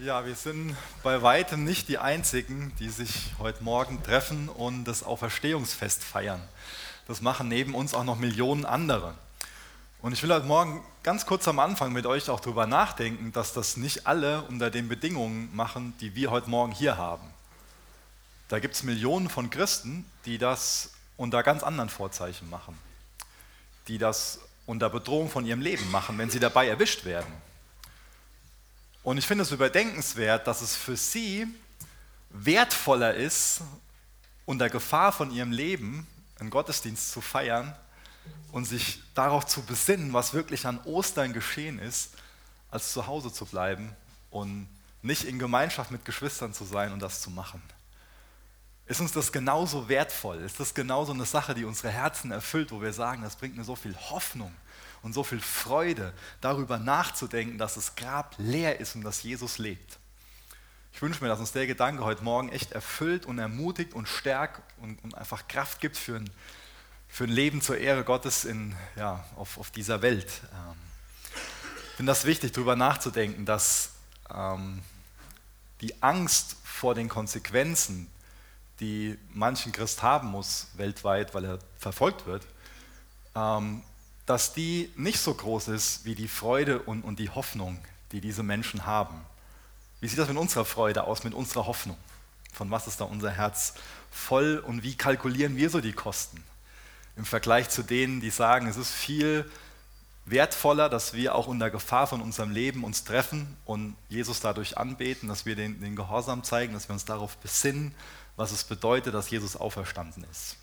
Ja, wir sind bei weitem nicht die Einzigen, die sich heute Morgen treffen und das Auferstehungsfest feiern. Das machen neben uns auch noch Millionen andere. Und ich will heute Morgen ganz kurz am Anfang mit euch auch darüber nachdenken, dass das nicht alle unter den Bedingungen machen, die wir heute Morgen hier haben. Da gibt es Millionen von Christen, die das unter ganz anderen Vorzeichen machen, die das unter Bedrohung von ihrem Leben machen, wenn sie dabei erwischt werden und ich finde es überdenkenswert, dass es für sie wertvoller ist, unter Gefahr von ihrem Leben einen Gottesdienst zu feiern und sich darauf zu besinnen, was wirklich an Ostern geschehen ist, als zu Hause zu bleiben und nicht in Gemeinschaft mit Geschwistern zu sein und das zu machen. Ist uns das genauso wertvoll? Ist das genauso eine Sache, die unsere Herzen erfüllt, wo wir sagen, das bringt mir so viel Hoffnung und so viel Freude, darüber nachzudenken, dass das Grab leer ist und dass Jesus lebt. Ich wünsche mir, dass uns der Gedanke heute Morgen echt erfüllt und ermutigt und stärkt und, und einfach Kraft gibt für ein, für ein Leben zur Ehre Gottes in, ja, auf, auf dieser Welt. Ähm, ich finde das wichtig, darüber nachzudenken, dass ähm, die Angst vor den Konsequenzen, die manchen Christ haben muss weltweit, weil er verfolgt wird, ähm, dass die nicht so groß ist wie die Freude und, und die Hoffnung, die diese Menschen haben. Wie sieht das mit unserer Freude aus, mit unserer Hoffnung? Von was ist da unser Herz voll und wie kalkulieren wir so die Kosten? Im Vergleich zu denen, die sagen, es ist viel wertvoller, dass wir auch unter Gefahr von unserem Leben uns treffen und Jesus dadurch anbeten, dass wir den, den Gehorsam zeigen, dass wir uns darauf besinnen, was es bedeutet, dass Jesus auferstanden ist.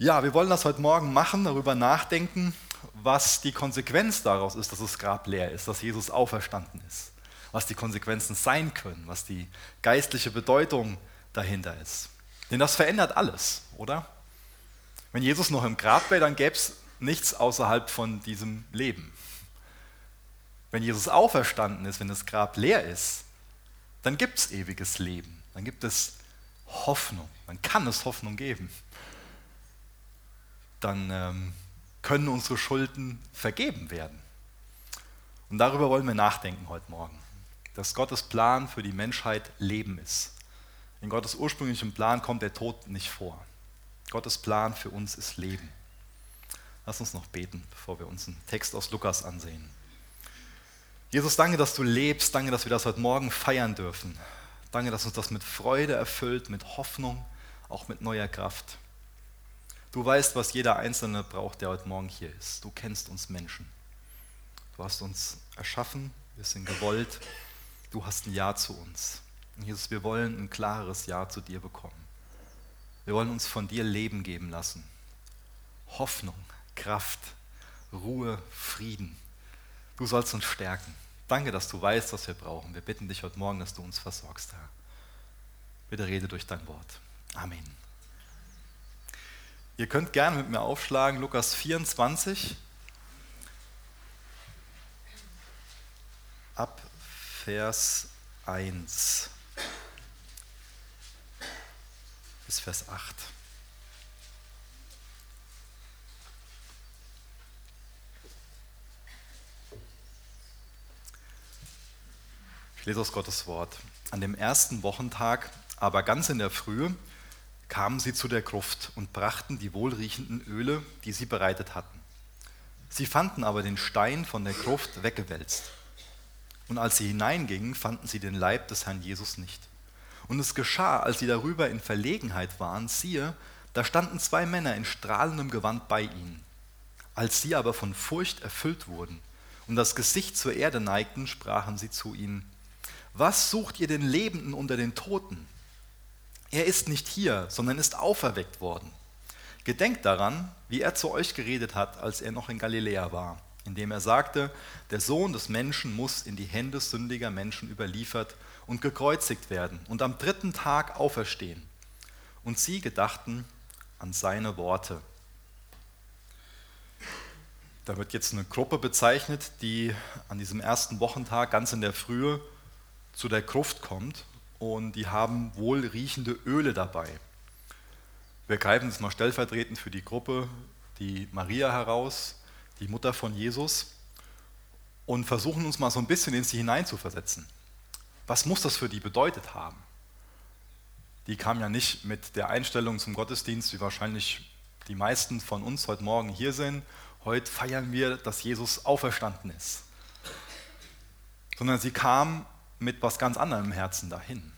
Ja, wir wollen das heute Morgen machen, darüber nachdenken, was die Konsequenz daraus ist, dass das Grab leer ist, dass Jesus auferstanden ist, was die Konsequenzen sein können, was die geistliche Bedeutung dahinter ist. Denn das verändert alles, oder? Wenn Jesus noch im Grab wäre, dann gäbe es nichts außerhalb von diesem Leben. Wenn Jesus auferstanden ist, wenn das Grab leer ist, dann gibt es ewiges Leben, dann gibt es Hoffnung, dann kann es Hoffnung geben dann ähm, können unsere Schulden vergeben werden. Und darüber wollen wir nachdenken heute Morgen, dass Gottes Plan für die Menschheit Leben ist. In Gottes ursprünglichem Plan kommt der Tod nicht vor. Gottes Plan für uns ist Leben. Lass uns noch beten, bevor wir uns einen Text aus Lukas ansehen. Jesus, danke, dass du lebst. Danke, dass wir das heute Morgen feiern dürfen. Danke, dass uns das mit Freude erfüllt, mit Hoffnung, auch mit neuer Kraft. Du weißt, was jeder Einzelne braucht, der heute Morgen hier ist. Du kennst uns Menschen. Du hast uns erschaffen, wir sind gewollt. Du hast ein Ja zu uns. Und Jesus, wir wollen ein klares Ja zu dir bekommen. Wir wollen uns von dir Leben geben lassen. Hoffnung, Kraft, Ruhe, Frieden. Du sollst uns stärken. Danke, dass du weißt, was wir brauchen. Wir bitten dich heute Morgen, dass du uns versorgst, Herr. Bitte rede durch dein Wort. Amen. Ihr könnt gerne mit mir aufschlagen, Lukas 24, ab Vers 1 bis Vers 8. Ich lese aus Gottes Wort. An dem ersten Wochentag, aber ganz in der Frühe, kamen sie zu der Gruft und brachten die wohlriechenden Öle, die sie bereitet hatten. Sie fanden aber den Stein von der Gruft weggewälzt. Und als sie hineingingen, fanden sie den Leib des Herrn Jesus nicht. Und es geschah, als sie darüber in Verlegenheit waren, siehe, da standen zwei Männer in strahlendem Gewand bei ihnen. Als sie aber von Furcht erfüllt wurden und das Gesicht zur Erde neigten, sprachen sie zu ihnen, was sucht ihr den Lebenden unter den Toten? Er ist nicht hier, sondern ist auferweckt worden. Gedenkt daran, wie er zu euch geredet hat, als er noch in Galiläa war, indem er sagte, der Sohn des Menschen muss in die Hände sündiger Menschen überliefert und gekreuzigt werden und am dritten Tag auferstehen. Und sie gedachten an seine Worte. Da wird jetzt eine Gruppe bezeichnet, die an diesem ersten Wochentag ganz in der Frühe zu der Gruft kommt und die haben wohlriechende Öle dabei. Wir greifen jetzt mal stellvertretend für die Gruppe die Maria heraus, die Mutter von Jesus, und versuchen uns mal so ein bisschen in sie hineinzuversetzen. Was muss das für die bedeutet haben? Die kam ja nicht mit der Einstellung zum Gottesdienst, wie wahrscheinlich die meisten von uns heute Morgen hier sind. Heute feiern wir, dass Jesus auferstanden ist. Sondern sie kam mit was ganz anderem im Herzen dahin.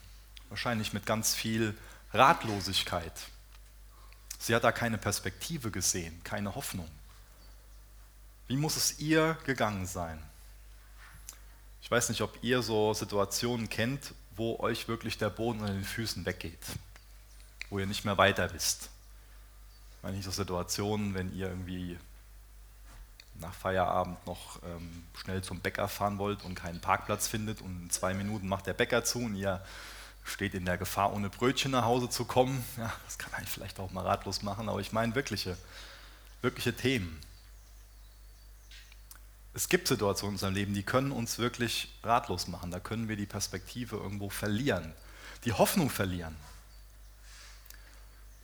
Wahrscheinlich mit ganz viel Ratlosigkeit. Sie hat da keine Perspektive gesehen, keine Hoffnung. Wie muss es ihr gegangen sein? Ich weiß nicht, ob ihr so Situationen kennt, wo euch wirklich der Boden unter den Füßen weggeht, wo ihr nicht mehr weiter wisst. Ich meine nicht so Situationen, wenn ihr irgendwie nach Feierabend noch ähm, schnell zum Bäcker fahren wollt und keinen Parkplatz findet und in zwei Minuten macht der Bäcker zu und ihr steht in der Gefahr, ohne Brötchen nach Hause zu kommen. Ja, das kann einen vielleicht auch mal ratlos machen, aber ich meine wirkliche, wirkliche Themen. Es gibt Situationen in unserem Leben, die können uns wirklich ratlos machen. Da können wir die Perspektive irgendwo verlieren, die Hoffnung verlieren.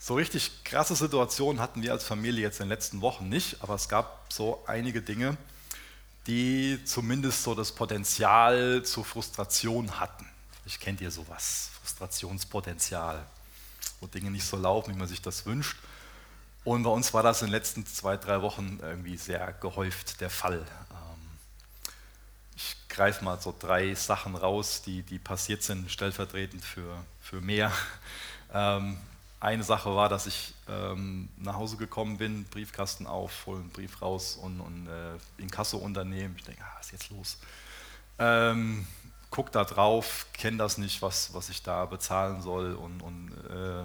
So richtig krasse Situationen hatten wir als Familie jetzt in den letzten Wochen nicht, aber es gab so einige Dinge, die zumindest so das Potenzial zur Frustration hatten. Ich kennt ihr sowas, Frustrationspotenzial, wo Dinge nicht so laufen, wie man sich das wünscht. Und bei uns war das in den letzten zwei, drei Wochen irgendwie sehr gehäuft der Fall. Ähm, ich greife mal so drei Sachen raus, die, die passiert sind, stellvertretend für, für mehr. Eine Sache war, dass ich ähm, nach Hause gekommen bin, Briefkasten auf, hole einen Brief raus und, und äh, Inkasso-Unternehmen. Ich denke, ah, was ist jetzt los? Ähm, guck da drauf, kenne das nicht, was, was ich da bezahlen soll und, und äh,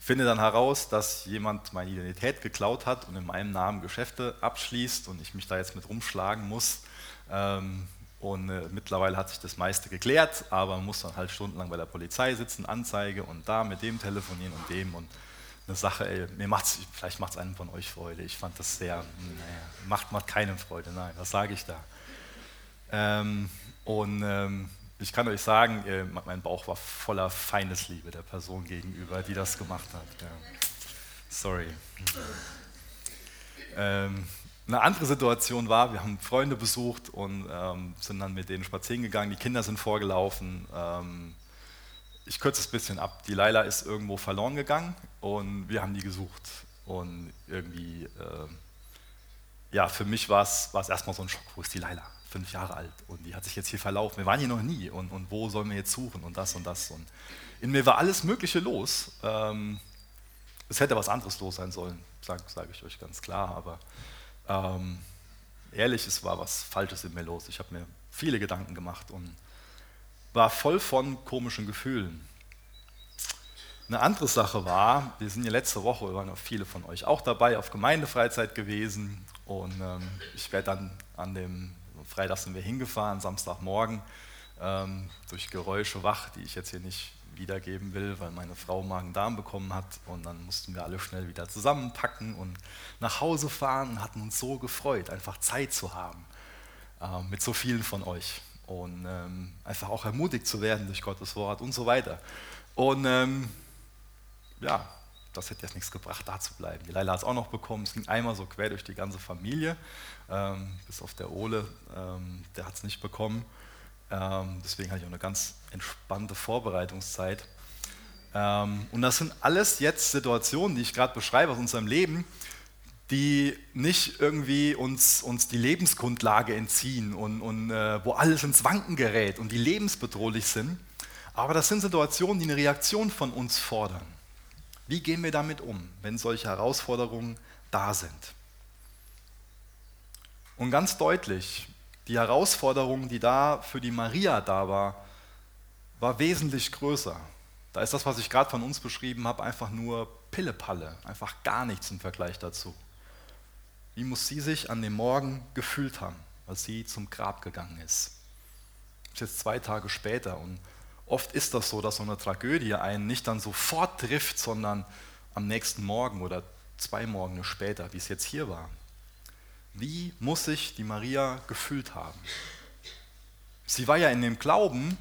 finde dann heraus, dass jemand meine Identität geklaut hat und in meinem Namen Geschäfte abschließt und ich mich da jetzt mit rumschlagen muss. Ähm, und äh, mittlerweile hat sich das meiste geklärt, aber man muss dann halt stundenlang bei der Polizei sitzen, Anzeige und da mit dem telefonieren und dem und eine Sache, ey, mir macht's, vielleicht macht es einem von euch Freude. Ich fand das sehr, naja, macht, macht keinem Freude, nein, was sage ich da? Ähm, und ähm, ich kann euch sagen, äh, mein Bauch war voller Feindesliebe der Person gegenüber, die das gemacht hat. Ja. Sorry. Ähm, eine andere Situation war, wir haben Freunde besucht und ähm, sind dann mit denen spazieren gegangen, die Kinder sind vorgelaufen. Ähm, ich kürze es ein bisschen ab. Die Laila ist irgendwo verloren gegangen und wir haben die gesucht. Und irgendwie, äh, ja, für mich war es erstmal so ein Schock, wo ist die Laila? Fünf Jahre alt und die hat sich jetzt hier verlaufen. Wir waren hier noch nie und, und wo sollen wir jetzt suchen und das und das. Und in mir war alles Mögliche los. Ähm, es hätte was anderes los sein sollen, sage sag ich euch ganz klar, aber ähm, ehrlich, es war was Falsches in mir los. Ich habe mir viele Gedanken gemacht und war voll von komischen Gefühlen. Eine andere Sache war, wir sind ja letzte Woche, waren auch viele von euch auch dabei, auf Gemeindefreizeit gewesen und ähm, ich werde dann an dem Freitag sind wir hingefahren, Samstagmorgen, ähm, durch Geräusche wach, die ich jetzt hier nicht wiedergeben will, weil meine Frau Magen-Darm bekommen hat. Und dann mussten wir alle schnell wieder zusammenpacken und nach Hause fahren und hatten uns so gefreut, einfach Zeit zu haben äh, mit so vielen von euch. Und ähm, einfach auch ermutigt zu werden durch Gottes Wort und so weiter. Und ähm, ja, das hätte jetzt nichts gebracht, da zu bleiben. Die Leila hat es auch noch bekommen. Es ging einmal so quer durch die ganze Familie, ähm, bis auf der Ole, ähm, der hat es nicht bekommen. Ähm, deswegen hatte ich auch eine ganz entspannte Vorbereitungszeit. Ähm, und das sind alles jetzt Situationen, die ich gerade beschreibe aus unserem Leben, die nicht irgendwie uns, uns die Lebensgrundlage entziehen und, und äh, wo alles ins Wanken gerät und die lebensbedrohlich sind. Aber das sind Situationen, die eine Reaktion von uns fordern. Wie gehen wir damit um, wenn solche Herausforderungen da sind? Und ganz deutlich, die Herausforderung, die da für die Maria da war, war wesentlich größer. Da ist das, was ich gerade von uns beschrieben habe, einfach nur Pillepalle, einfach gar nichts im Vergleich dazu. Wie muss sie sich an dem Morgen gefühlt haben, als sie zum Grab gegangen ist? Das ist jetzt zwei Tage später und oft ist das so, dass so eine Tragödie einen nicht dann sofort trifft, sondern am nächsten Morgen oder zwei Morgen später, wie es jetzt hier war. Wie muss sich die Maria gefühlt haben? Sie war ja in dem Glauben,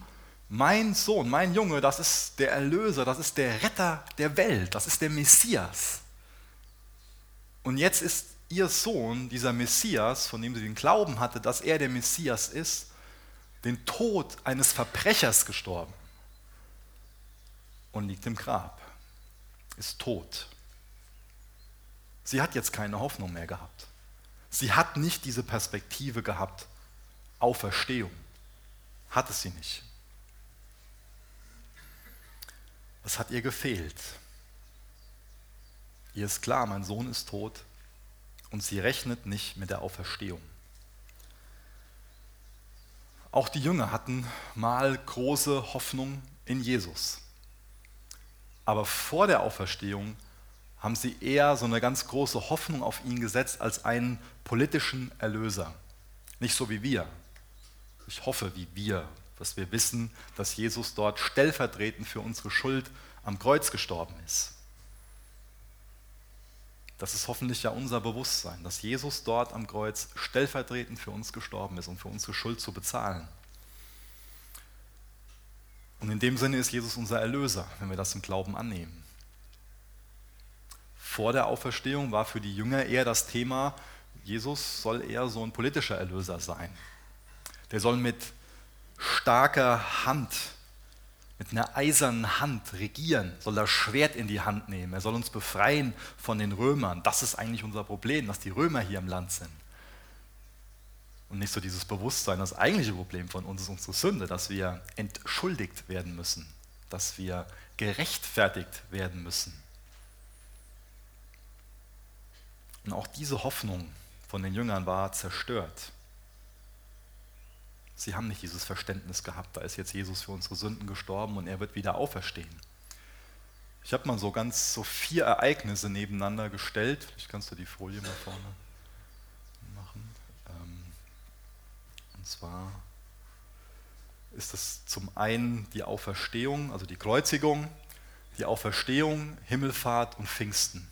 mein Sohn, mein Junge, das ist der Erlöser, das ist der Retter der Welt, das ist der Messias. Und jetzt ist ihr Sohn, dieser Messias, von dem sie den Glauben hatte, dass er der Messias ist, den Tod eines Verbrechers gestorben und liegt im Grab, ist tot. Sie hat jetzt keine Hoffnung mehr gehabt. Sie hat nicht diese Perspektive gehabt, Auferstehung. Hat es sie nicht. Was hat ihr gefehlt? Ihr ist klar, mein Sohn ist tot und sie rechnet nicht mit der Auferstehung. Auch die Jünger hatten mal große Hoffnung in Jesus. Aber vor der Auferstehung haben sie eher so eine ganz große Hoffnung auf ihn gesetzt als einen politischen Erlöser. Nicht so wie wir. Ich hoffe, wie wir, dass wir wissen, dass Jesus dort stellvertretend für unsere Schuld am Kreuz gestorben ist. Das ist hoffentlich ja unser Bewusstsein, dass Jesus dort am Kreuz stellvertretend für uns gestorben ist, um für unsere Schuld zu bezahlen. Und in dem Sinne ist Jesus unser Erlöser, wenn wir das im Glauben annehmen. Vor der Auferstehung war für die Jünger eher das Thema, Jesus soll eher so ein politischer Erlöser sein. Der soll mit starker Hand mit einer eisernen Hand regieren, soll das Schwert in die Hand nehmen. Er soll uns befreien von den Römern. Das ist eigentlich unser Problem, dass die Römer hier im Land sind. Und nicht so dieses Bewusstsein, das eigentliche Problem von uns ist unsere Sünde, dass wir entschuldigt werden müssen, dass wir gerechtfertigt werden müssen. Und auch diese Hoffnung von den Jüngern war zerstört. Sie haben nicht dieses Verständnis gehabt, da ist jetzt Jesus für unsere Sünden gestorben und er wird wieder auferstehen. Ich habe mal so ganz so vier Ereignisse nebeneinander gestellt. Vielleicht kannst du die Folie mal vorne machen. Ähm, und zwar ist das zum einen die Auferstehung, also die Kreuzigung, die Auferstehung, Himmelfahrt und Pfingsten.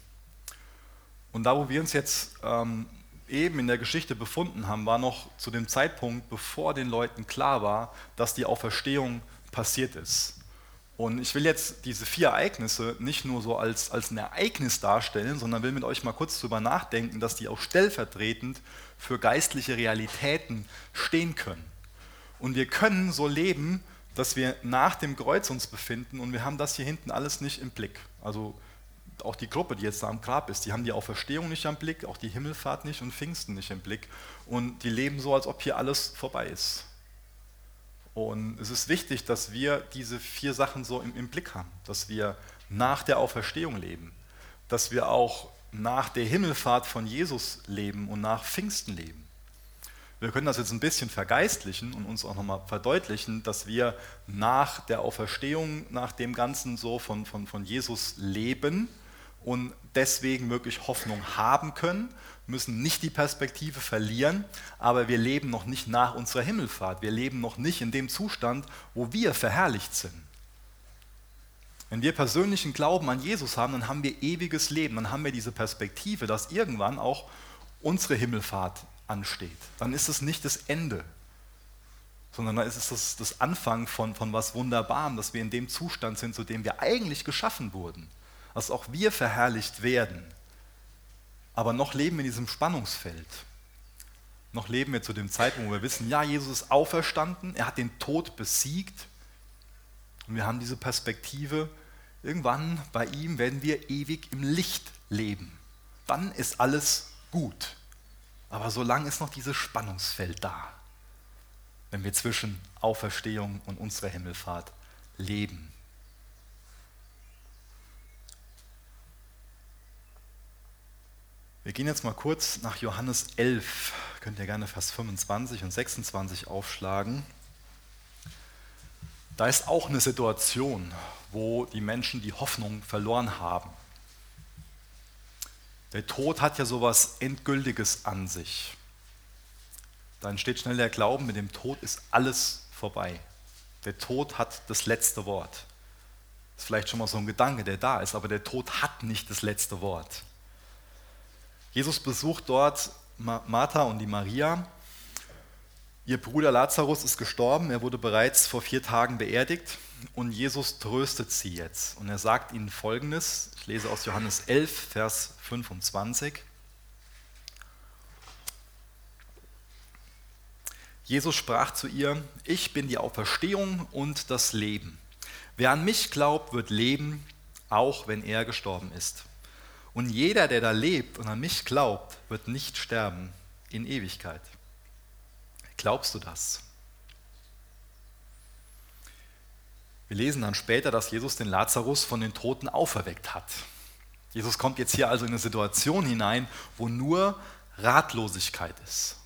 Und da, wo wir uns jetzt ähm, eben in der Geschichte befunden haben, war noch zu dem Zeitpunkt, bevor den Leuten klar war, dass die Auferstehung passiert ist. Und ich will jetzt diese vier Ereignisse nicht nur so als, als ein Ereignis darstellen, sondern will mit euch mal kurz darüber nachdenken, dass die auch stellvertretend für geistliche Realitäten stehen können. Und wir können so leben, dass wir nach dem Kreuz uns befinden und wir haben das hier hinten alles nicht im Blick. Also auch die Gruppe, die jetzt da am Grab ist, die haben die Auferstehung nicht im Blick, auch die Himmelfahrt nicht und Pfingsten nicht im Blick. Und die leben so, als ob hier alles vorbei ist. Und es ist wichtig, dass wir diese vier Sachen so im, im Blick haben, dass wir nach der Auferstehung leben, dass wir auch nach der Himmelfahrt von Jesus leben und nach Pfingsten leben. Wir können das jetzt ein bisschen vergeistlichen und uns auch nochmal verdeutlichen, dass wir nach der Auferstehung, nach dem Ganzen so von, von, von Jesus leben und deswegen wirklich Hoffnung haben können, müssen nicht die Perspektive verlieren, aber wir leben noch nicht nach unserer Himmelfahrt. Wir leben noch nicht in dem Zustand, wo wir verherrlicht sind. Wenn wir persönlichen Glauben an Jesus haben, dann haben wir ewiges Leben, dann haben wir diese Perspektive, dass irgendwann auch unsere Himmelfahrt ansteht. Dann ist es nicht das Ende, sondern dann ist es das, das Anfang von, von was Wunderbarem, dass wir in dem Zustand sind, zu dem wir eigentlich geschaffen wurden dass auch wir verherrlicht werden. Aber noch leben wir in diesem Spannungsfeld. Noch leben wir zu dem Zeitpunkt, wo wir wissen, ja, Jesus ist auferstanden, er hat den Tod besiegt. Und wir haben diese Perspektive, irgendwann bei ihm werden wir ewig im Licht leben. Dann ist alles gut. Aber solange ist noch dieses Spannungsfeld da, wenn wir zwischen Auferstehung und unserer Himmelfahrt leben. Wir gehen jetzt mal kurz nach Johannes 11. Könnt ihr gerne Vers 25 und 26 aufschlagen. Da ist auch eine Situation, wo die Menschen die Hoffnung verloren haben. Der Tod hat ja sowas Endgültiges an sich. Da entsteht schnell der Glauben, mit dem Tod ist alles vorbei. Der Tod hat das letzte Wort. Das ist vielleicht schon mal so ein Gedanke, der da ist, aber der Tod hat nicht das letzte Wort. Jesus besucht dort Martha und die Maria. Ihr Bruder Lazarus ist gestorben, er wurde bereits vor vier Tagen beerdigt und Jesus tröstet sie jetzt. Und er sagt ihnen folgendes, ich lese aus Johannes 11, Vers 25. Jesus sprach zu ihr, ich bin die Auferstehung und das Leben. Wer an mich glaubt, wird leben, auch wenn er gestorben ist. Und jeder, der da lebt und an mich glaubt, wird nicht sterben in Ewigkeit. Glaubst du das? Wir lesen dann später, dass Jesus den Lazarus von den Toten auferweckt hat. Jesus kommt jetzt hier also in eine Situation hinein, wo nur Ratlosigkeit ist,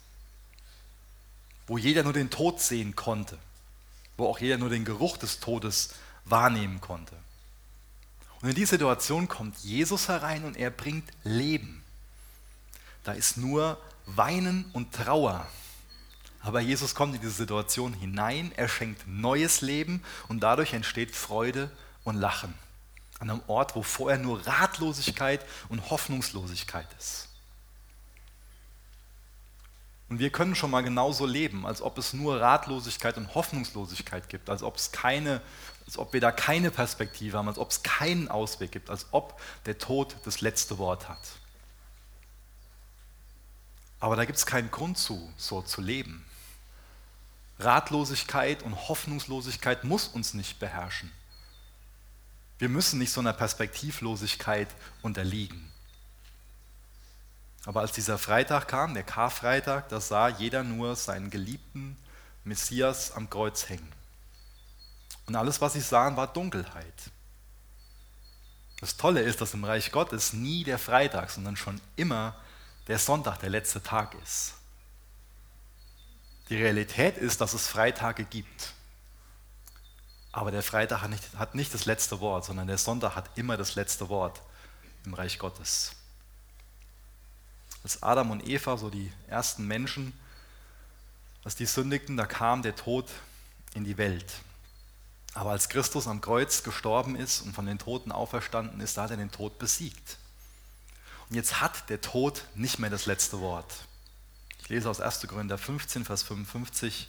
wo jeder nur den Tod sehen konnte, wo auch jeder nur den Geruch des Todes wahrnehmen konnte. Und in die Situation kommt Jesus herein und er bringt Leben. Da ist nur Weinen und Trauer. Aber Jesus kommt in diese Situation hinein, er schenkt neues Leben und dadurch entsteht Freude und Lachen. An einem Ort, wo vorher nur Ratlosigkeit und Hoffnungslosigkeit ist. Und wir können schon mal genauso leben, als ob es nur Ratlosigkeit und Hoffnungslosigkeit gibt, als ob es keine, als ob wir da keine Perspektive haben, als ob es keinen Ausweg gibt, als ob der Tod das letzte Wort hat. Aber da gibt es keinen Grund zu, so zu leben. Ratlosigkeit und Hoffnungslosigkeit muss uns nicht beherrschen. Wir müssen nicht so einer Perspektivlosigkeit unterliegen. Aber als dieser Freitag kam, der Karfreitag, da sah jeder nur seinen geliebten Messias am Kreuz hängen. Und alles, was sie sahen, war Dunkelheit. Das Tolle ist, dass im Reich Gottes nie der Freitag, sondern schon immer der Sonntag der letzte Tag ist. Die Realität ist, dass es Freitage gibt. Aber der Freitag hat nicht, hat nicht das letzte Wort, sondern der Sonntag hat immer das letzte Wort im Reich Gottes. Als Adam und Eva, so die ersten Menschen, als die sündigten, da kam der Tod in die Welt. Aber als Christus am Kreuz gestorben ist und von den Toten auferstanden ist, da hat er den Tod besiegt. Und jetzt hat der Tod nicht mehr das letzte Wort. Ich lese aus 1. Korinther 15, Vers 55.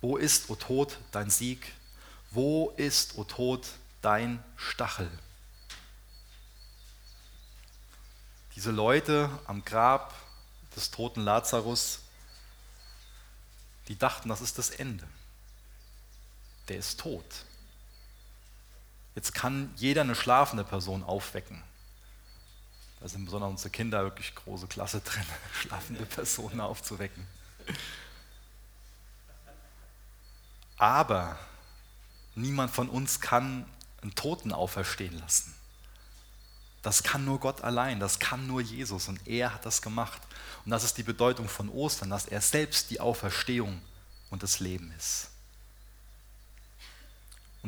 Wo ist, o Tod, dein Sieg? Wo ist, o Tod, dein Stachel? Diese Leute am Grab des toten Lazarus, die dachten, das ist das Ende. Der ist tot. Jetzt kann jeder eine schlafende Person aufwecken. Da sind besonders unsere Kinder wirklich große Klasse drin, schlafende Personen aufzuwecken. Aber niemand von uns kann einen Toten auferstehen lassen. Das kann nur Gott allein, das kann nur Jesus und er hat das gemacht. Und das ist die Bedeutung von Ostern, dass er selbst die Auferstehung und das Leben ist.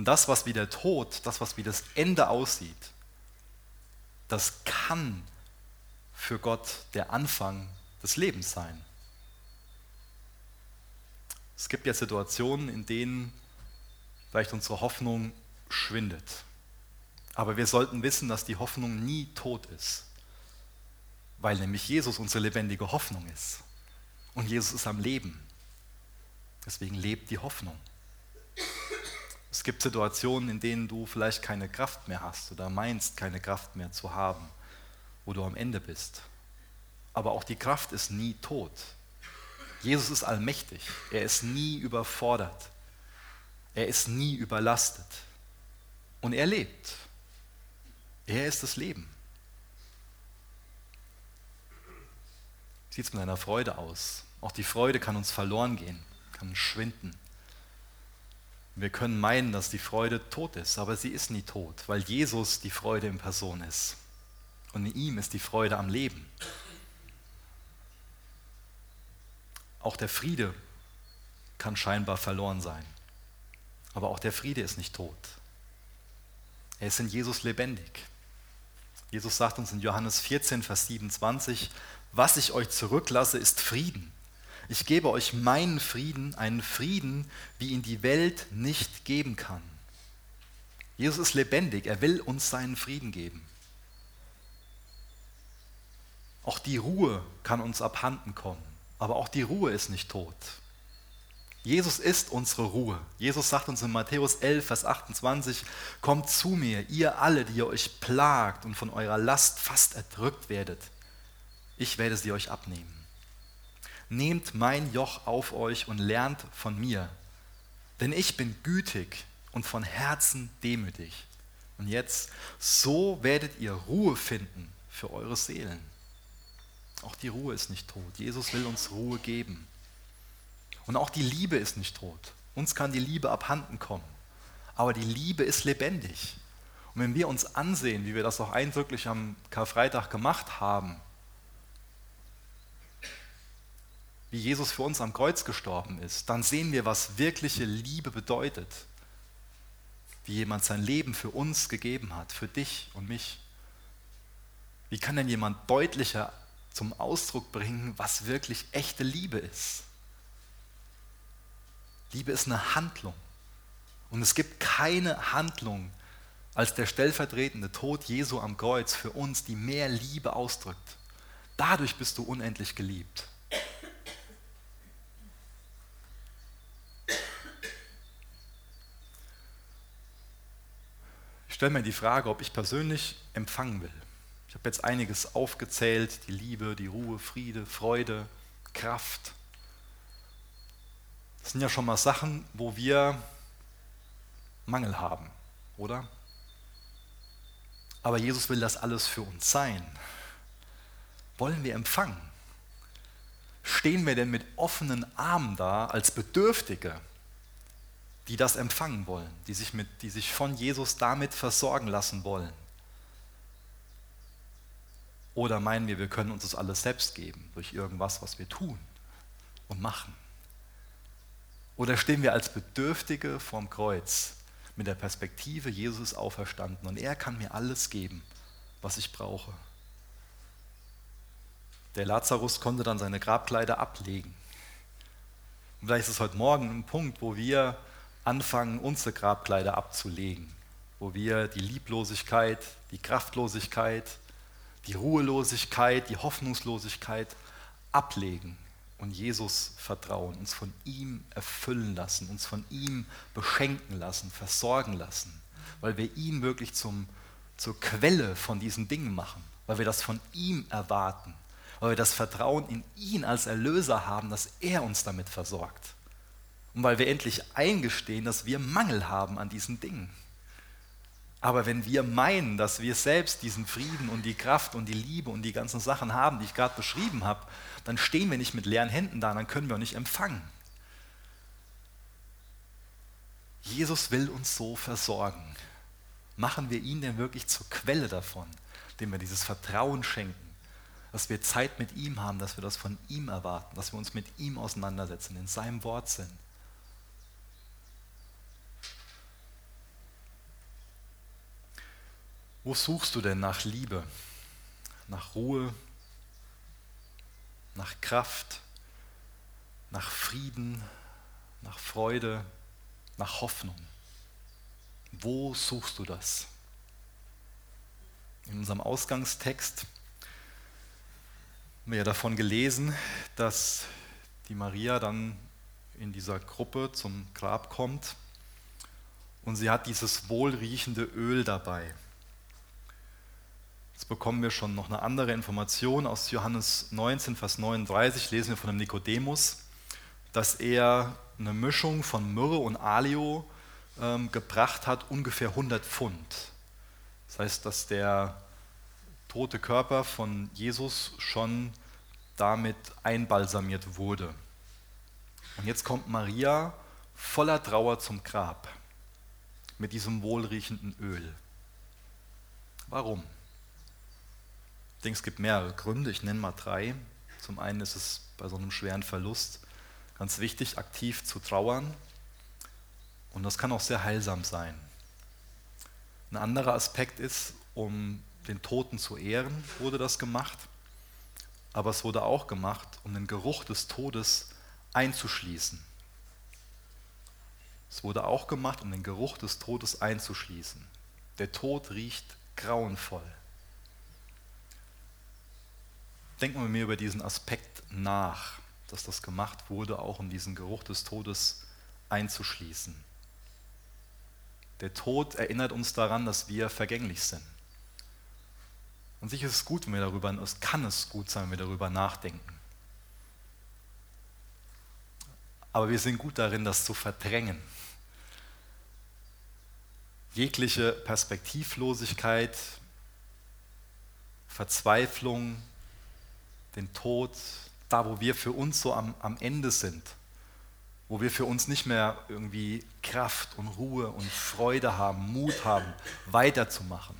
Und das, was wie der Tod, das, was wie das Ende aussieht, das kann für Gott der Anfang des Lebens sein. Es gibt ja Situationen, in denen vielleicht unsere Hoffnung schwindet. Aber wir sollten wissen, dass die Hoffnung nie tot ist, weil nämlich Jesus unsere lebendige Hoffnung ist. Und Jesus ist am Leben. Deswegen lebt die Hoffnung. Es gibt Situationen, in denen du vielleicht keine Kraft mehr hast oder meinst, keine Kraft mehr zu haben, wo du am Ende bist. Aber auch die Kraft ist nie tot. Jesus ist allmächtig. Er ist nie überfordert. Er ist nie überlastet. Und er lebt. Er ist das Leben. Sieht es mit deiner Freude aus? Auch die Freude kann uns verloren gehen, kann schwinden. Wir können meinen, dass die Freude tot ist, aber sie ist nie tot, weil Jesus die Freude in Person ist. Und in ihm ist die Freude am Leben. Auch der Friede kann scheinbar verloren sein. Aber auch der Friede ist nicht tot. Er ist in Jesus lebendig. Jesus sagt uns in Johannes 14, Vers 27, was ich euch zurücklasse, ist Frieden. Ich gebe euch meinen Frieden, einen Frieden, wie ihn die Welt nicht geben kann. Jesus ist lebendig, er will uns seinen Frieden geben. Auch die Ruhe kann uns abhanden kommen, aber auch die Ruhe ist nicht tot. Jesus ist unsere Ruhe. Jesus sagt uns in Matthäus 11, Vers 28, kommt zu mir, ihr alle, die ihr euch plagt und von eurer Last fast erdrückt werdet. Ich werde sie euch abnehmen. Nehmt mein Joch auf euch und lernt von mir, denn ich bin gütig und von Herzen demütig. Und jetzt, so werdet ihr Ruhe finden für eure Seelen. Auch die Ruhe ist nicht tot. Jesus will uns Ruhe geben. Und auch die Liebe ist nicht tot. Uns kann die Liebe abhanden kommen. Aber die Liebe ist lebendig. Und wenn wir uns ansehen, wie wir das auch eindrücklich am Karfreitag gemacht haben, wie Jesus für uns am Kreuz gestorben ist, dann sehen wir, was wirkliche Liebe bedeutet. Wie jemand sein Leben für uns gegeben hat, für dich und mich. Wie kann denn jemand deutlicher zum Ausdruck bringen, was wirklich echte Liebe ist? Liebe ist eine Handlung. Und es gibt keine Handlung als der stellvertretende Tod Jesu am Kreuz für uns, die mehr Liebe ausdrückt. Dadurch bist du unendlich geliebt. Stelle mir die Frage, ob ich persönlich empfangen will. Ich habe jetzt einiges aufgezählt, die Liebe, die Ruhe, Friede, Freude, Kraft. Das sind ja schon mal Sachen, wo wir Mangel haben, oder? Aber Jesus will das alles für uns sein. Wollen wir empfangen? Stehen wir denn mit offenen Armen da als Bedürftige, die das empfangen wollen, die sich, mit, die sich von Jesus damit versorgen lassen wollen? Oder meinen wir, wir können uns das alles selbst geben durch irgendwas, was wir tun und machen? Oder stehen wir als Bedürftige vorm Kreuz mit der Perspektive, Jesus ist auferstanden und er kann mir alles geben, was ich brauche. Der Lazarus konnte dann seine Grabkleider ablegen. Und vielleicht ist es heute Morgen ein Punkt, wo wir anfangen, unsere Grabkleider abzulegen, wo wir die Lieblosigkeit, die Kraftlosigkeit, die Ruhelosigkeit, die Hoffnungslosigkeit ablegen und Jesus vertrauen, uns von ihm erfüllen lassen, uns von ihm beschenken lassen, versorgen lassen, weil wir ihn wirklich zum, zur Quelle von diesen Dingen machen, weil wir das von ihm erwarten, weil wir das Vertrauen in ihn als Erlöser haben, dass er uns damit versorgt. Und weil wir endlich eingestehen, dass wir Mangel haben an diesen Dingen. Aber wenn wir meinen, dass wir selbst diesen Frieden und die Kraft und die Liebe und die ganzen Sachen haben, die ich gerade beschrieben habe, dann stehen wir nicht mit leeren Händen da, dann können wir auch nicht empfangen. Jesus will uns so versorgen. Machen wir ihn denn wirklich zur Quelle davon, dem wir dieses Vertrauen schenken, dass wir Zeit mit ihm haben, dass wir das von ihm erwarten, dass wir uns mit ihm auseinandersetzen, in seinem Wort sind. Wo suchst du denn nach Liebe, nach Ruhe, nach Kraft, nach Frieden, nach Freude, nach Hoffnung? Wo suchst du das? In unserem Ausgangstext haben wir ja davon gelesen, dass die Maria dann in dieser Gruppe zum Grab kommt und sie hat dieses wohlriechende Öl dabei. Jetzt bekommen wir schon noch eine andere Information aus Johannes 19, Vers 39, lesen wir von dem Nikodemus, dass er eine Mischung von Myrrhe und Alio ähm, gebracht hat, ungefähr 100 Pfund. Das heißt, dass der tote Körper von Jesus schon damit einbalsamiert wurde. Und jetzt kommt Maria voller Trauer zum Grab mit diesem wohlriechenden Öl. Warum? Ich denke, es gibt mehrere Gründe. Ich nenne mal drei. Zum einen ist es bei so einem schweren Verlust ganz wichtig, aktiv zu trauern. Und das kann auch sehr heilsam sein. Ein anderer Aspekt ist, um den Toten zu ehren, wurde das gemacht. Aber es wurde auch gemacht, um den Geruch des Todes einzuschließen. Es wurde auch gemacht, um den Geruch des Todes einzuschließen. Der Tod riecht grauenvoll. Denken wir mir über diesen Aspekt nach, dass das gemacht wurde, auch um diesen Geruch des Todes einzuschließen. Der Tod erinnert uns daran, dass wir vergänglich sind. Und sicher ist es gut, wenn wir darüber, es kann es gut sein, wenn wir darüber nachdenken. aber wir sind gut darin, das zu verdrängen. Jegliche Perspektivlosigkeit, Verzweiflung, den Tod, da wo wir für uns so am, am Ende sind, wo wir für uns nicht mehr irgendwie Kraft und Ruhe und Freude haben, Mut haben, weiterzumachen,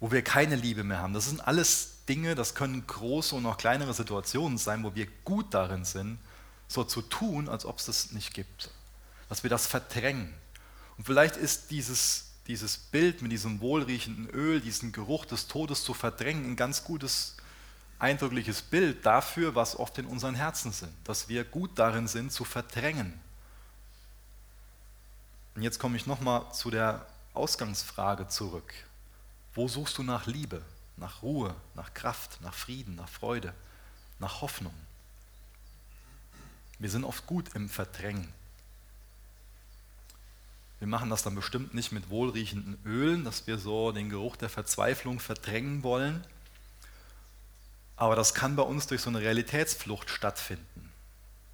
wo wir keine Liebe mehr haben. Das sind alles Dinge, das können große und auch kleinere Situationen sein, wo wir gut darin sind, so zu tun, als ob es das nicht gibt. Dass wir das verdrängen. Und vielleicht ist dieses, dieses Bild mit diesem wohlriechenden Öl, diesen Geruch des Todes zu verdrängen, ein ganz gutes, eindrückliches Bild dafür, was oft in unseren Herzen sind. Dass wir gut darin sind, zu verdrängen. Und jetzt komme ich nochmal zu der Ausgangsfrage zurück. Wo suchst du nach Liebe, nach Ruhe, nach Kraft, nach Frieden, nach Freude, nach Hoffnung? Wir sind oft gut im Verdrängen. Wir machen das dann bestimmt nicht mit wohlriechenden Ölen, dass wir so den Geruch der Verzweiflung verdrängen wollen. Aber das kann bei uns durch so eine Realitätsflucht stattfinden.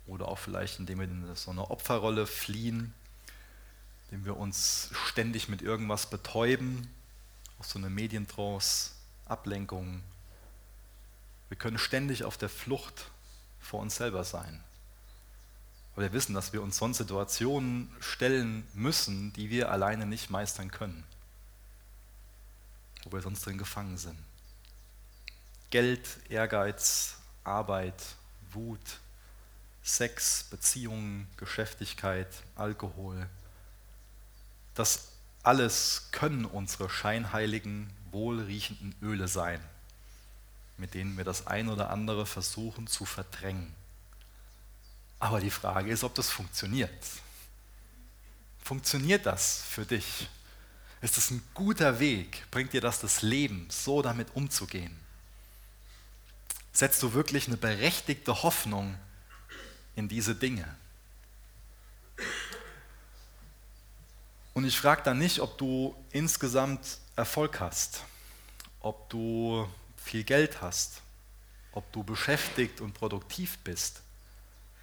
Oder auch vielleicht, indem wir in so eine Opferrolle fliehen, indem wir uns ständig mit irgendwas betäuben, auch so eine Medientrance, Ablenkung. Wir können ständig auf der Flucht vor uns selber sein. Weil wir wissen, dass wir uns sonst Situationen stellen müssen, die wir alleine nicht meistern können. Wo wir sonst drin gefangen sind. Geld, Ehrgeiz, Arbeit, Wut, Sex, Beziehungen, Geschäftigkeit, Alkohol. Das alles können unsere scheinheiligen, wohlriechenden Öle sein, mit denen wir das ein oder andere versuchen zu verdrängen. Aber die Frage ist, ob das funktioniert. Funktioniert das für dich? Ist das ein guter Weg? Bringt dir das das Leben, so damit umzugehen? Setzt du wirklich eine berechtigte Hoffnung in diese Dinge? Und ich frage dann nicht, ob du insgesamt Erfolg hast, ob du viel Geld hast, ob du beschäftigt und produktiv bist.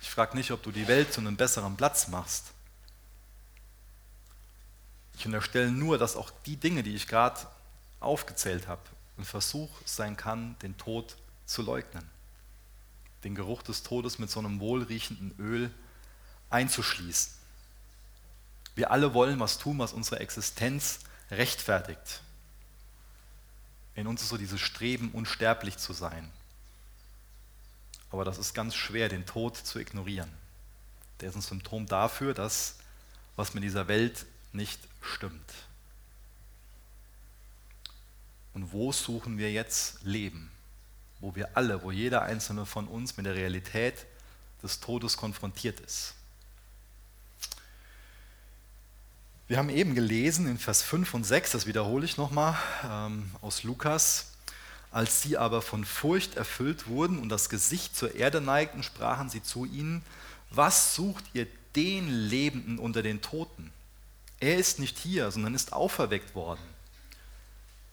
Ich frage nicht, ob du die Welt zu einem besseren Platz machst. Ich unterstelle nur, dass auch die Dinge, die ich gerade aufgezählt habe, ein Versuch sein kann, den Tod zu leugnen. Den Geruch des Todes mit so einem wohlriechenden Öl einzuschließen. Wir alle wollen was tun, was unsere Existenz rechtfertigt. In uns ist so dieses Streben, unsterblich zu sein. Aber das ist ganz schwer, den Tod zu ignorieren. Der ist ein Symptom dafür, dass was mit dieser Welt nicht stimmt. Und wo suchen wir jetzt Leben? Wo wir alle, wo jeder einzelne von uns mit der Realität des Todes konfrontiert ist. Wir haben eben gelesen in Vers 5 und 6, das wiederhole ich nochmal ähm, aus Lukas, als sie aber von Furcht erfüllt wurden und das Gesicht zur Erde neigten, sprachen sie zu ihnen, was sucht ihr den Lebenden unter den Toten? Er ist nicht hier, sondern ist auferweckt worden.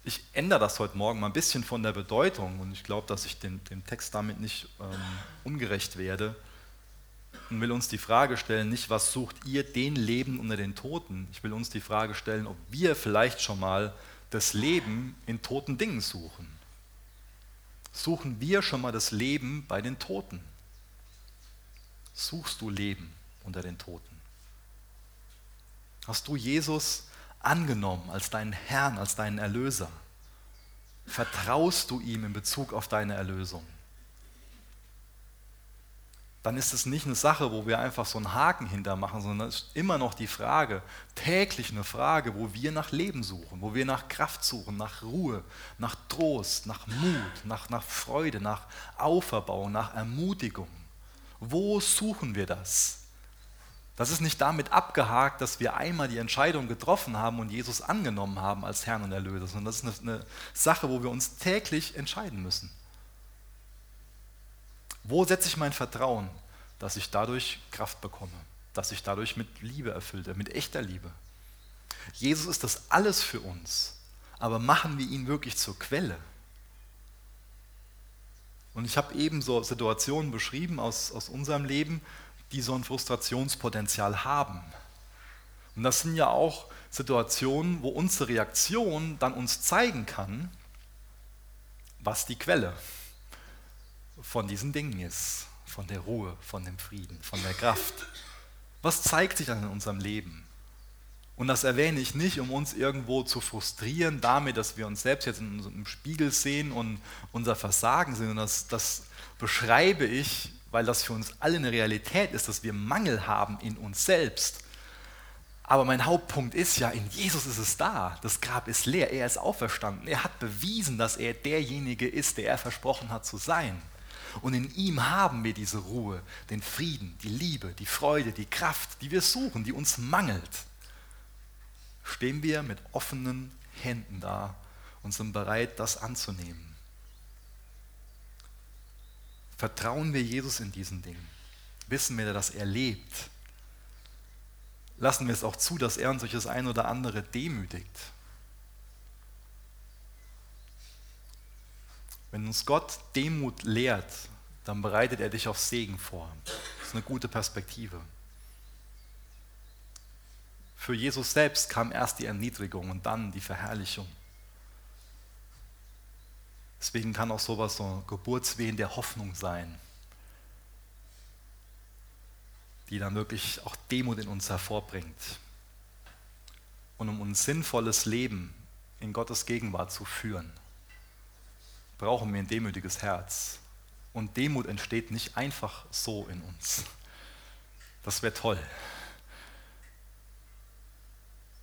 Ich ändere das heute Morgen mal ein bisschen von der Bedeutung und ich glaube, dass ich dem, dem Text damit nicht ähm, ungerecht werde und will uns die Frage stellen, nicht was sucht ihr den Leben unter den Toten? Ich will uns die Frage stellen, ob wir vielleicht schon mal das Leben in toten Dingen suchen suchen wir schon mal das Leben bei den Toten. Suchst du Leben unter den Toten? Hast du Jesus angenommen als deinen Herrn, als deinen Erlöser? Vertraust du ihm in Bezug auf deine Erlösung? dann ist es nicht eine Sache, wo wir einfach so einen Haken hintermachen, sondern es ist immer noch die Frage, täglich eine Frage, wo wir nach Leben suchen, wo wir nach Kraft suchen, nach Ruhe, nach Trost, nach Mut, nach, nach Freude, nach Auferbauung, nach Ermutigung. Wo suchen wir das? Das ist nicht damit abgehakt, dass wir einmal die Entscheidung getroffen haben und Jesus angenommen haben als Herrn und Erlöser, sondern das ist eine, Sache, wo wir uns täglich entscheiden müssen. Wo setze ich mein Vertrauen, dass ich dadurch Kraft bekomme, dass ich dadurch mit Liebe erfüllt werde, mit echter Liebe? Jesus ist das alles für uns, aber machen wir ihn wirklich zur Quelle? Und ich habe eben so Situationen beschrieben aus, aus unserem Leben, die so ein Frustrationspotenzial haben. Und das sind ja auch Situationen, wo unsere Reaktion dann uns zeigen kann, was die Quelle von diesen Dingen ist, von der Ruhe, von dem Frieden, von der Kraft. Was zeigt sich dann in unserem Leben? Und das erwähne ich nicht, um uns irgendwo zu frustrieren damit, dass wir uns selbst jetzt in unserem Spiegel sehen und unser Versagen sind. Und das, das beschreibe ich, weil das für uns alle eine Realität ist, dass wir Mangel haben in uns selbst. Aber mein Hauptpunkt ist ja, in Jesus ist es da. Das Grab ist leer. Er ist auferstanden. Er hat bewiesen, dass er derjenige ist, der er versprochen hat zu sein. Und in ihm haben wir diese Ruhe, den Frieden, die Liebe, die Freude, die Kraft, die wir suchen, die uns mangelt. Stehen wir mit offenen Händen da und sind bereit, das anzunehmen. Vertrauen wir Jesus in diesen Dingen? Wissen wir, dass er lebt? lassen wir es auch zu, dass er uns durch das ein oder andere demütigt. Wenn uns Gott Demut lehrt, dann bereitet er dich auf Segen vor. Das ist eine gute Perspektive. Für Jesus selbst kam erst die Erniedrigung und dann die Verherrlichung. Deswegen kann auch sowas so Geburtswehen der Hoffnung sein die dann wirklich auch Demut in uns hervorbringt. Und um ein sinnvolles Leben in Gottes Gegenwart zu führen, brauchen wir ein demütiges Herz. Und Demut entsteht nicht einfach so in uns. Das wäre toll.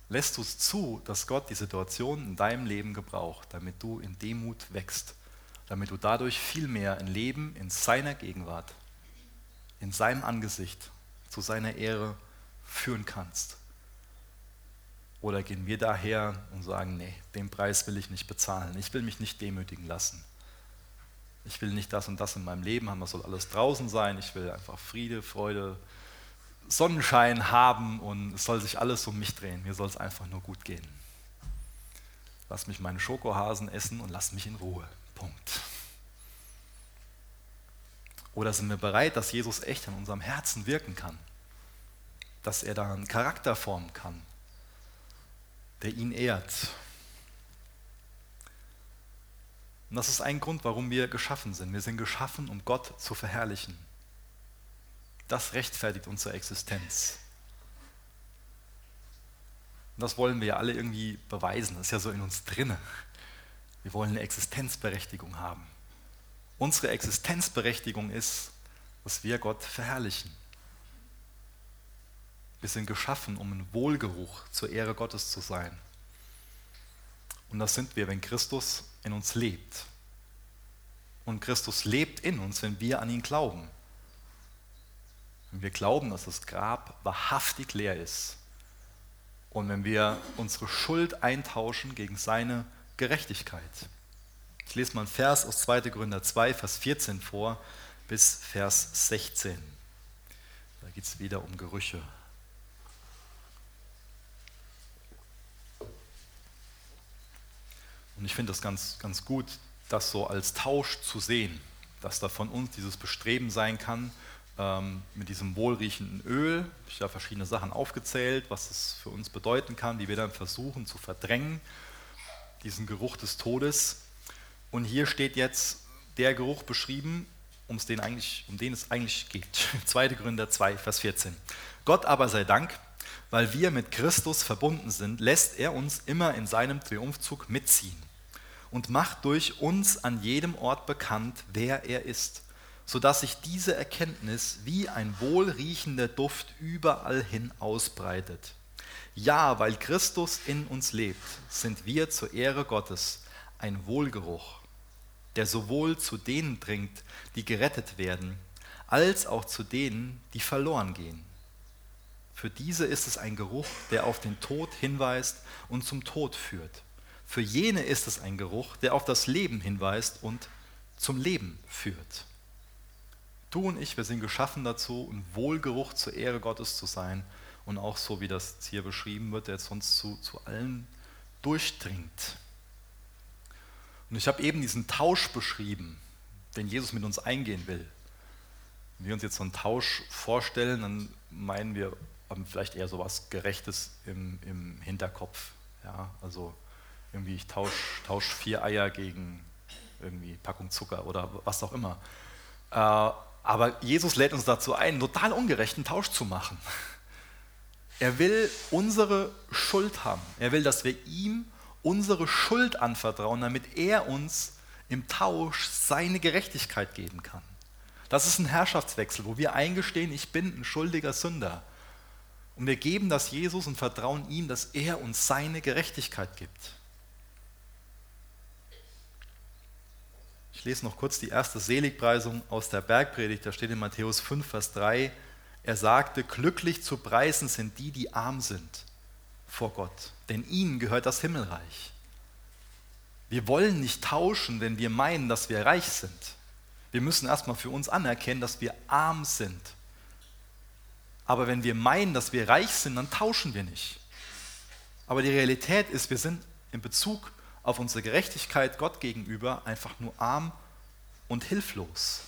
Lässt du es zu, dass Gott die Situation in deinem Leben gebraucht, damit du in Demut wächst, damit du dadurch viel mehr ein Leben in seiner Gegenwart, in seinem Angesicht zu seiner Ehre führen kannst? Oder gehen wir daher und sagen, nee, den Preis will ich nicht bezahlen, ich will mich nicht demütigen lassen. Ich will nicht das und das in meinem Leben haben, das soll alles draußen sein, ich will einfach Friede, Freude, Sonnenschein haben und es soll sich alles um mich drehen, mir soll es einfach nur gut gehen. Lass mich meine Schokohasen essen und lass mich in Ruhe. Punkt. Oder sind wir bereit, dass Jesus echt in unserem Herzen wirken kann? Dass er da einen Charakter formen kann, der ihn ehrt. Und das ist ein Grund, warum wir geschaffen sind. Wir sind geschaffen, um Gott zu verherrlichen. Das rechtfertigt unsere Existenz. Und das wollen wir ja alle irgendwie beweisen. Das ist ja so in uns drinne. Wir wollen eine Existenzberechtigung haben. Unsere Existenzberechtigung ist, dass wir Gott verherrlichen. Wir sind geschaffen, um ein Wohlgeruch zur Ehre Gottes zu sein. Und das sind wir, wenn Christus in uns lebt. Und Christus lebt in uns, wenn wir an ihn glauben. Wenn wir glauben, dass das Grab wahrhaftig leer ist. Und wenn wir unsere Schuld eintauschen gegen seine Gerechtigkeit. Ich lese mal einen Vers aus 2. Gründer 2, Vers 14 vor bis Vers 16. Da geht es wieder um Gerüche. Und ich finde das ganz, ganz gut, das so als Tausch zu sehen, dass da von uns dieses Bestreben sein kann, ähm, mit diesem wohlriechenden Öl, ich habe verschiedene Sachen aufgezählt, was es für uns bedeuten kann, wie wir dann versuchen zu verdrängen, diesen Geruch des Todes und hier steht jetzt der Geruch beschrieben, um's den eigentlich, um den es eigentlich geht. 2. Gründer 2, Vers 14. Gott aber sei Dank, weil wir mit Christus verbunden sind, lässt er uns immer in seinem Triumphzug mitziehen und macht durch uns an jedem Ort bekannt, wer er ist, sodass sich diese Erkenntnis wie ein wohlriechender Duft überall hin ausbreitet. Ja, weil Christus in uns lebt, sind wir zur Ehre Gottes ein Wohlgeruch der sowohl zu denen dringt, die gerettet werden, als auch zu denen, die verloren gehen. Für diese ist es ein Geruch, der auf den Tod hinweist und zum Tod führt. Für jene ist es ein Geruch, der auf das Leben hinweist und zum Leben führt. Du und ich, wir sind geschaffen dazu, ein Wohlgeruch zur Ehre Gottes zu sein und auch so, wie das hier beschrieben wird, der sonst zu, zu allen durchdringt. Und ich habe eben diesen Tausch beschrieben, den Jesus mit uns eingehen will. Wenn wir uns jetzt so einen Tausch vorstellen, dann meinen wir vielleicht eher so was Gerechtes im, im Hinterkopf. Ja, also irgendwie ich tausche tausch vier Eier gegen irgendwie Packung Zucker oder was auch immer. Aber Jesus lädt uns dazu ein, einen total ungerechten Tausch zu machen. Er will unsere Schuld haben. Er will, dass wir ihm unsere Schuld anvertrauen, damit er uns im Tausch seine Gerechtigkeit geben kann. Das ist ein Herrschaftswechsel, wo wir eingestehen, ich bin ein schuldiger Sünder. Und wir geben das Jesus und vertrauen ihm, dass er uns seine Gerechtigkeit gibt. Ich lese noch kurz die erste Seligpreisung aus der Bergpredigt, da steht in Matthäus 5, Vers 3, er sagte, glücklich zu preisen sind die, die arm sind vor Gott, denn ihnen gehört das Himmelreich. Wir wollen nicht tauschen, wenn wir meinen, dass wir reich sind. Wir müssen erstmal für uns anerkennen, dass wir arm sind. Aber wenn wir meinen, dass wir reich sind, dann tauschen wir nicht. Aber die Realität ist, wir sind in Bezug auf unsere Gerechtigkeit Gott gegenüber einfach nur arm und hilflos.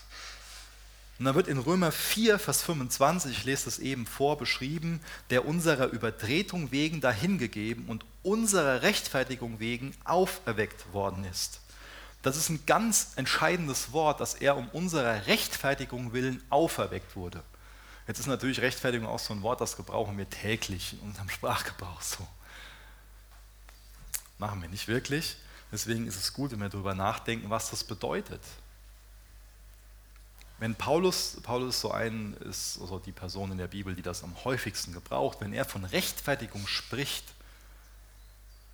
Und da wird in Römer 4, Vers 25, ich lese das eben vor, beschrieben, der unserer Übertretung wegen dahingegeben und unserer Rechtfertigung wegen auferweckt worden ist. Das ist ein ganz entscheidendes Wort, dass er um unserer Rechtfertigung willen auferweckt wurde. Jetzt ist natürlich Rechtfertigung auch so ein Wort, das gebrauchen wir täglich in unserem Sprachgebrauch so. Machen wir nicht wirklich. Deswegen ist es gut, wenn wir darüber nachdenken, was das bedeutet. Wenn Paulus, Paulus so ein ist, also die Person in der Bibel, die das am häufigsten gebraucht, wenn er von Rechtfertigung spricht,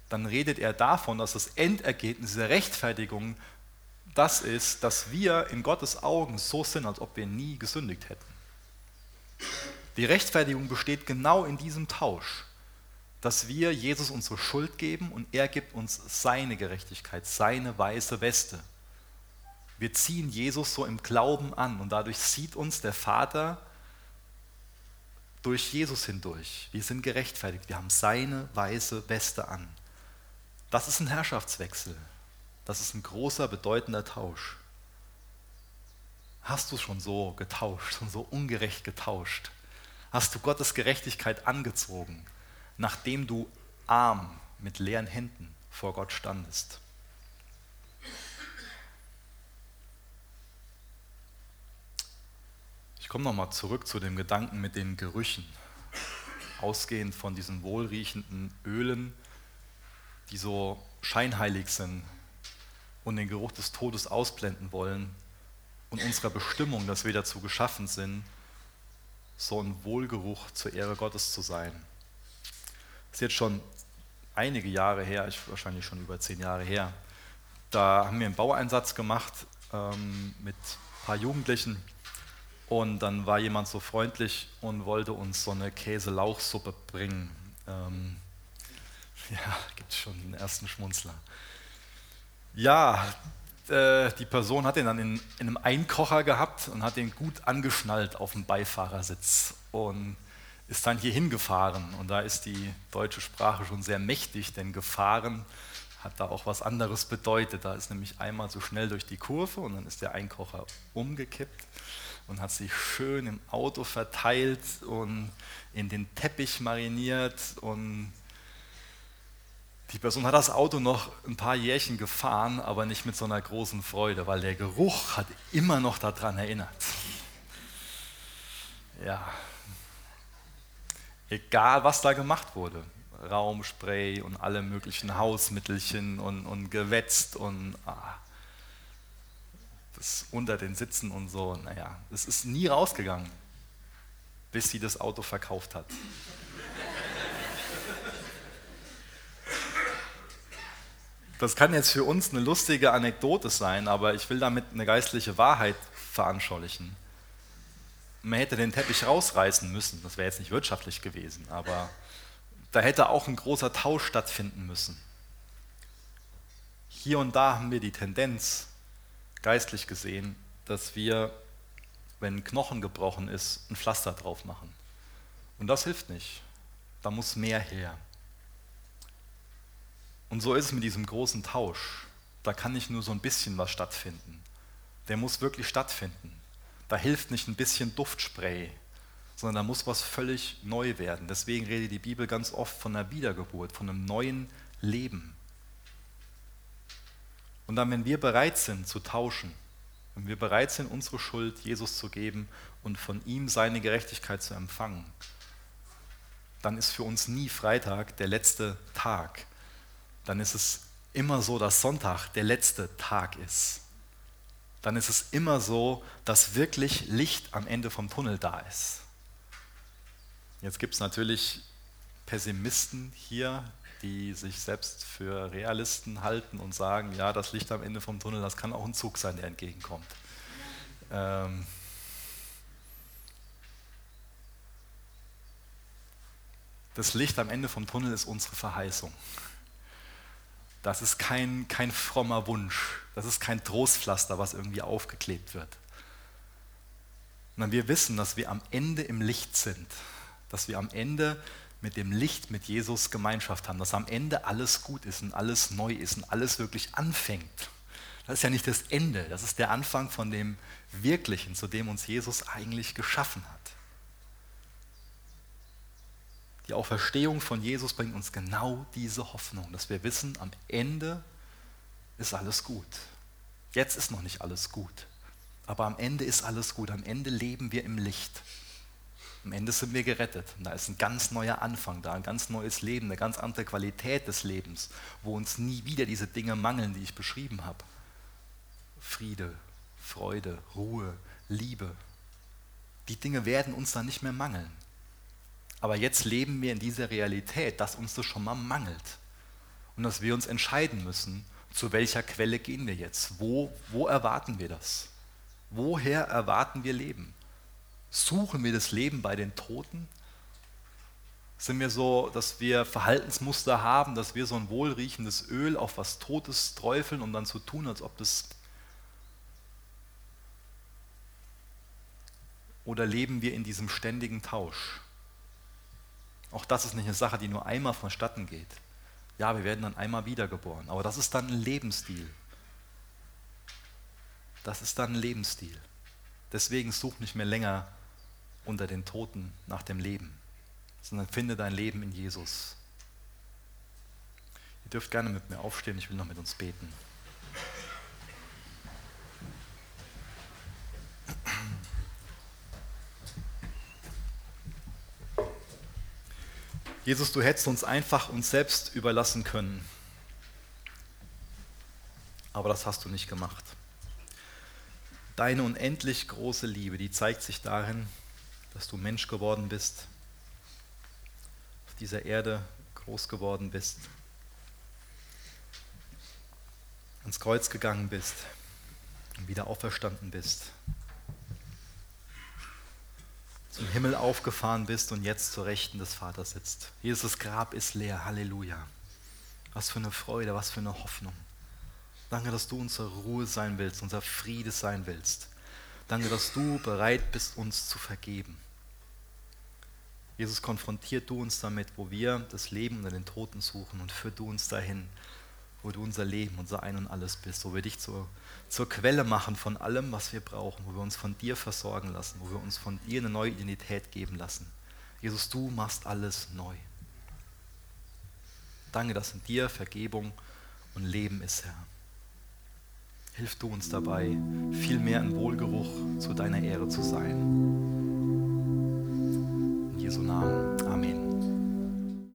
dann redet er davon, dass das Endergebnis dieser Rechtfertigung das ist, dass wir in Gottes Augen so sind, als ob wir nie gesündigt hätten. Die Rechtfertigung besteht genau in diesem Tausch dass wir Jesus unsere Schuld geben und er gibt uns seine Gerechtigkeit, seine weiße Weste. Wir ziehen Jesus so im Glauben an und dadurch sieht uns der Vater durch Jesus hindurch. Wir sind gerechtfertigt, wir haben seine weiße Weste an. Das ist ein Herrschaftswechsel. Das ist ein großer, bedeutender Tausch. Hast du schon so getauscht, schon so ungerecht getauscht? Hast du Gottes Gerechtigkeit angezogen? Nachdem du arm mit leeren Händen vor Gott standest. Ich komme nochmal zurück zu dem Gedanken mit den Gerüchen. Ausgehend von diesen wohlriechenden Ölen, die so scheinheilig sind und den Geruch des Todes ausblenden wollen und unserer Bestimmung, dass wir dazu geschaffen sind, so ein Wohlgeruch zur Ehre Gottes zu sein. Ist jetzt schon einige Jahre her, ich, wahrscheinlich schon über zehn Jahre her. Da haben wir einen Baueinsatz gemacht ähm, mit ein paar Jugendlichen und dann war jemand so freundlich und wollte uns so eine Käse-Lauchsuppe bringen. Ähm, ja, gibt schon den ersten Schmunzler. Ja, äh, die Person hat den dann in, in, einem Einkocher gehabt und hat den gut angeschnallt auf dem Beifahrersitz. Und ist dann hier hingefahren. Und da ist die deutsche Sprache schon sehr mächtig, denn gefahren hat da auch was anderes bedeutet. Da ist nämlich einmal so schnell durch die Kurve und dann ist der Einkocher umgekippt und hat sich schön im Auto verteilt und in den Teppich mariniert und die Person hat das Auto noch ein paar Jährchen gefahren, aber nicht mit so einer großen Freude, weil der Geruch hat immer noch daran erinnert. Ja, egal was da gemacht wurde. Raumspray und alle möglichen Hausmittelchen und, und gewetzt und ah, das unter den Sitzen und so. Naja, es ist nie rausgegangen, bis sie das Auto verkauft hat. Das kann jetzt für uns eine lustige Anekdote sein, aber ich will damit eine geistliche Wahrheit veranschaulichen man hätte den Teppich rausreißen müssen. Das wäre jetzt nicht wirtschaftlich gewesen, aber da hätte auch ein großer Tausch stattfinden müssen. Hier und da haben wir die Tendenz, geistlich gesehen, dass wir, wenn ein Knochen gebrochen ist, ein Pflaster drauf machen. Und das hilft nicht. Da muss mehr her. Und so ist es mit diesem großen Tausch. Da kann nicht nur so ein bisschen was stattfinden. Der muss wirklich stattfinden Da hilft nicht ein bisschen Duftspray, sondern da muss was völlig neu werden. Deswegen redet die Bibel ganz oft von einer Wiedergeburt, von einem neuen Leben. Und dann, wenn wir bereit sind zu tauschen, wenn wir bereit sind, unsere Schuld Jesus zu geben und von ihm seine Gerechtigkeit zu empfangen, dann ist für uns nie Freitag der letzte Tag. Dann ist es immer so, dass Sonntag der letzte Tag ist. Dann ist es immer so, dass wirklich Licht am Ende vom Tunnel da ist. Jetzt gibt es natürlich Pessimisten hier, die sich selbst für Realisten halten und sagen, ja, das Licht am Ende vom Tunnel, das kann auch ein Zug sein, der entgegenkommt. Ähm, das Licht am Ende vom Tunnel ist unsere Verheißung. Das ist kein, kein frommer Wunsch. Das ist kein Trostpflaster, was irgendwie aufgeklebt wird. Sondern wir wissen, dass wir am Ende im Licht sind. Dass wir am Ende mit dem Licht, mit Jesus Gemeinschaft haben. Dass am Ende alles gut ist und alles neu ist und alles wirklich anfängt. Das ist ja nicht das Ende, das ist der Anfang von dem Wirklichen, zu dem uns Jesus eigentlich geschaffen hat. Die Auferstehung von Jesus bringt uns genau diese Hoffnung, dass wir wissen, am Ende ist alles gut. Jetzt ist noch nicht alles gut, aber am Ende ist alles gut. Am Ende leben wir im Licht. Am Ende sind wir gerettet. Und da ist ein ganz neuer Anfang da, ein ganz neues Leben, eine ganz andere Qualität des Lebens, wo uns nie wieder diese Dinge mangeln, die ich beschrieben habe. Friede, Freude, Ruhe, Liebe. Die Dinge werden uns dann nicht mehr mangeln. Aber jetzt leben wir in dieser Realität, dass uns das schon mal mangelt. Und dass wir uns entscheiden müssen, zu welcher Quelle gehen wir jetzt? Wo, wo erwarten wir das? Woher erwarten wir Leben? Suchen wir das Leben bei den Toten? Sind wir so, dass wir Verhaltensmuster haben, dass wir so ein wohlriechendes Öl auf was Totes träufeln, um dann zu tun, als ob das... Oder leben wir in diesem ständigen Tausch? Auch das ist nicht eine Sache, die nur einmal vonstatten geht. Ja, wir werden dann einmal wiedergeboren, aber das ist dann ein Lebensstil. Das ist dann ein Lebensstil. Deswegen such nicht mehr länger unter den Toten nach dem Leben, sondern finde dein Leben in Jesus. Ihr dürft gerne mit mir aufstehen, ich will noch mit uns beten. Jesus, du hättest uns einfach uns selbst überlassen können. Aber das hast du nicht gemacht. Deine unendlich große Liebe, die zeigt sich darin, dass du Mensch geworden bist, auf dieser Erde groß geworden bist, ans Kreuz gegangen bist und wieder auferstanden bist zum Himmel aufgefahren bist und jetzt zur Rechten des Vaters sitzt. Jesus Grab ist leer. Halleluja. Was für eine Freude, was für eine Hoffnung. Danke, dass du unsere Ruhe sein willst, unser Friede sein willst. Danke, dass du bereit bist, uns zu vergeben. Jesus, konfrontiert du uns damit, wo wir das Leben unter den Toten suchen und führ du uns dahin, wo du unser Leben, unser Ein und alles bist, wo wir dich zur, zur Quelle machen von allem, was wir brauchen, wo wir uns von dir versorgen lassen, wo wir uns von dir eine neue Identität geben lassen. Jesus, du machst alles neu. Danke, dass in dir Vergebung und Leben ist, Herr. Hilf du uns dabei, viel mehr im Wohlgeruch zu deiner Ehre zu sein. In Jesu Namen. Amen.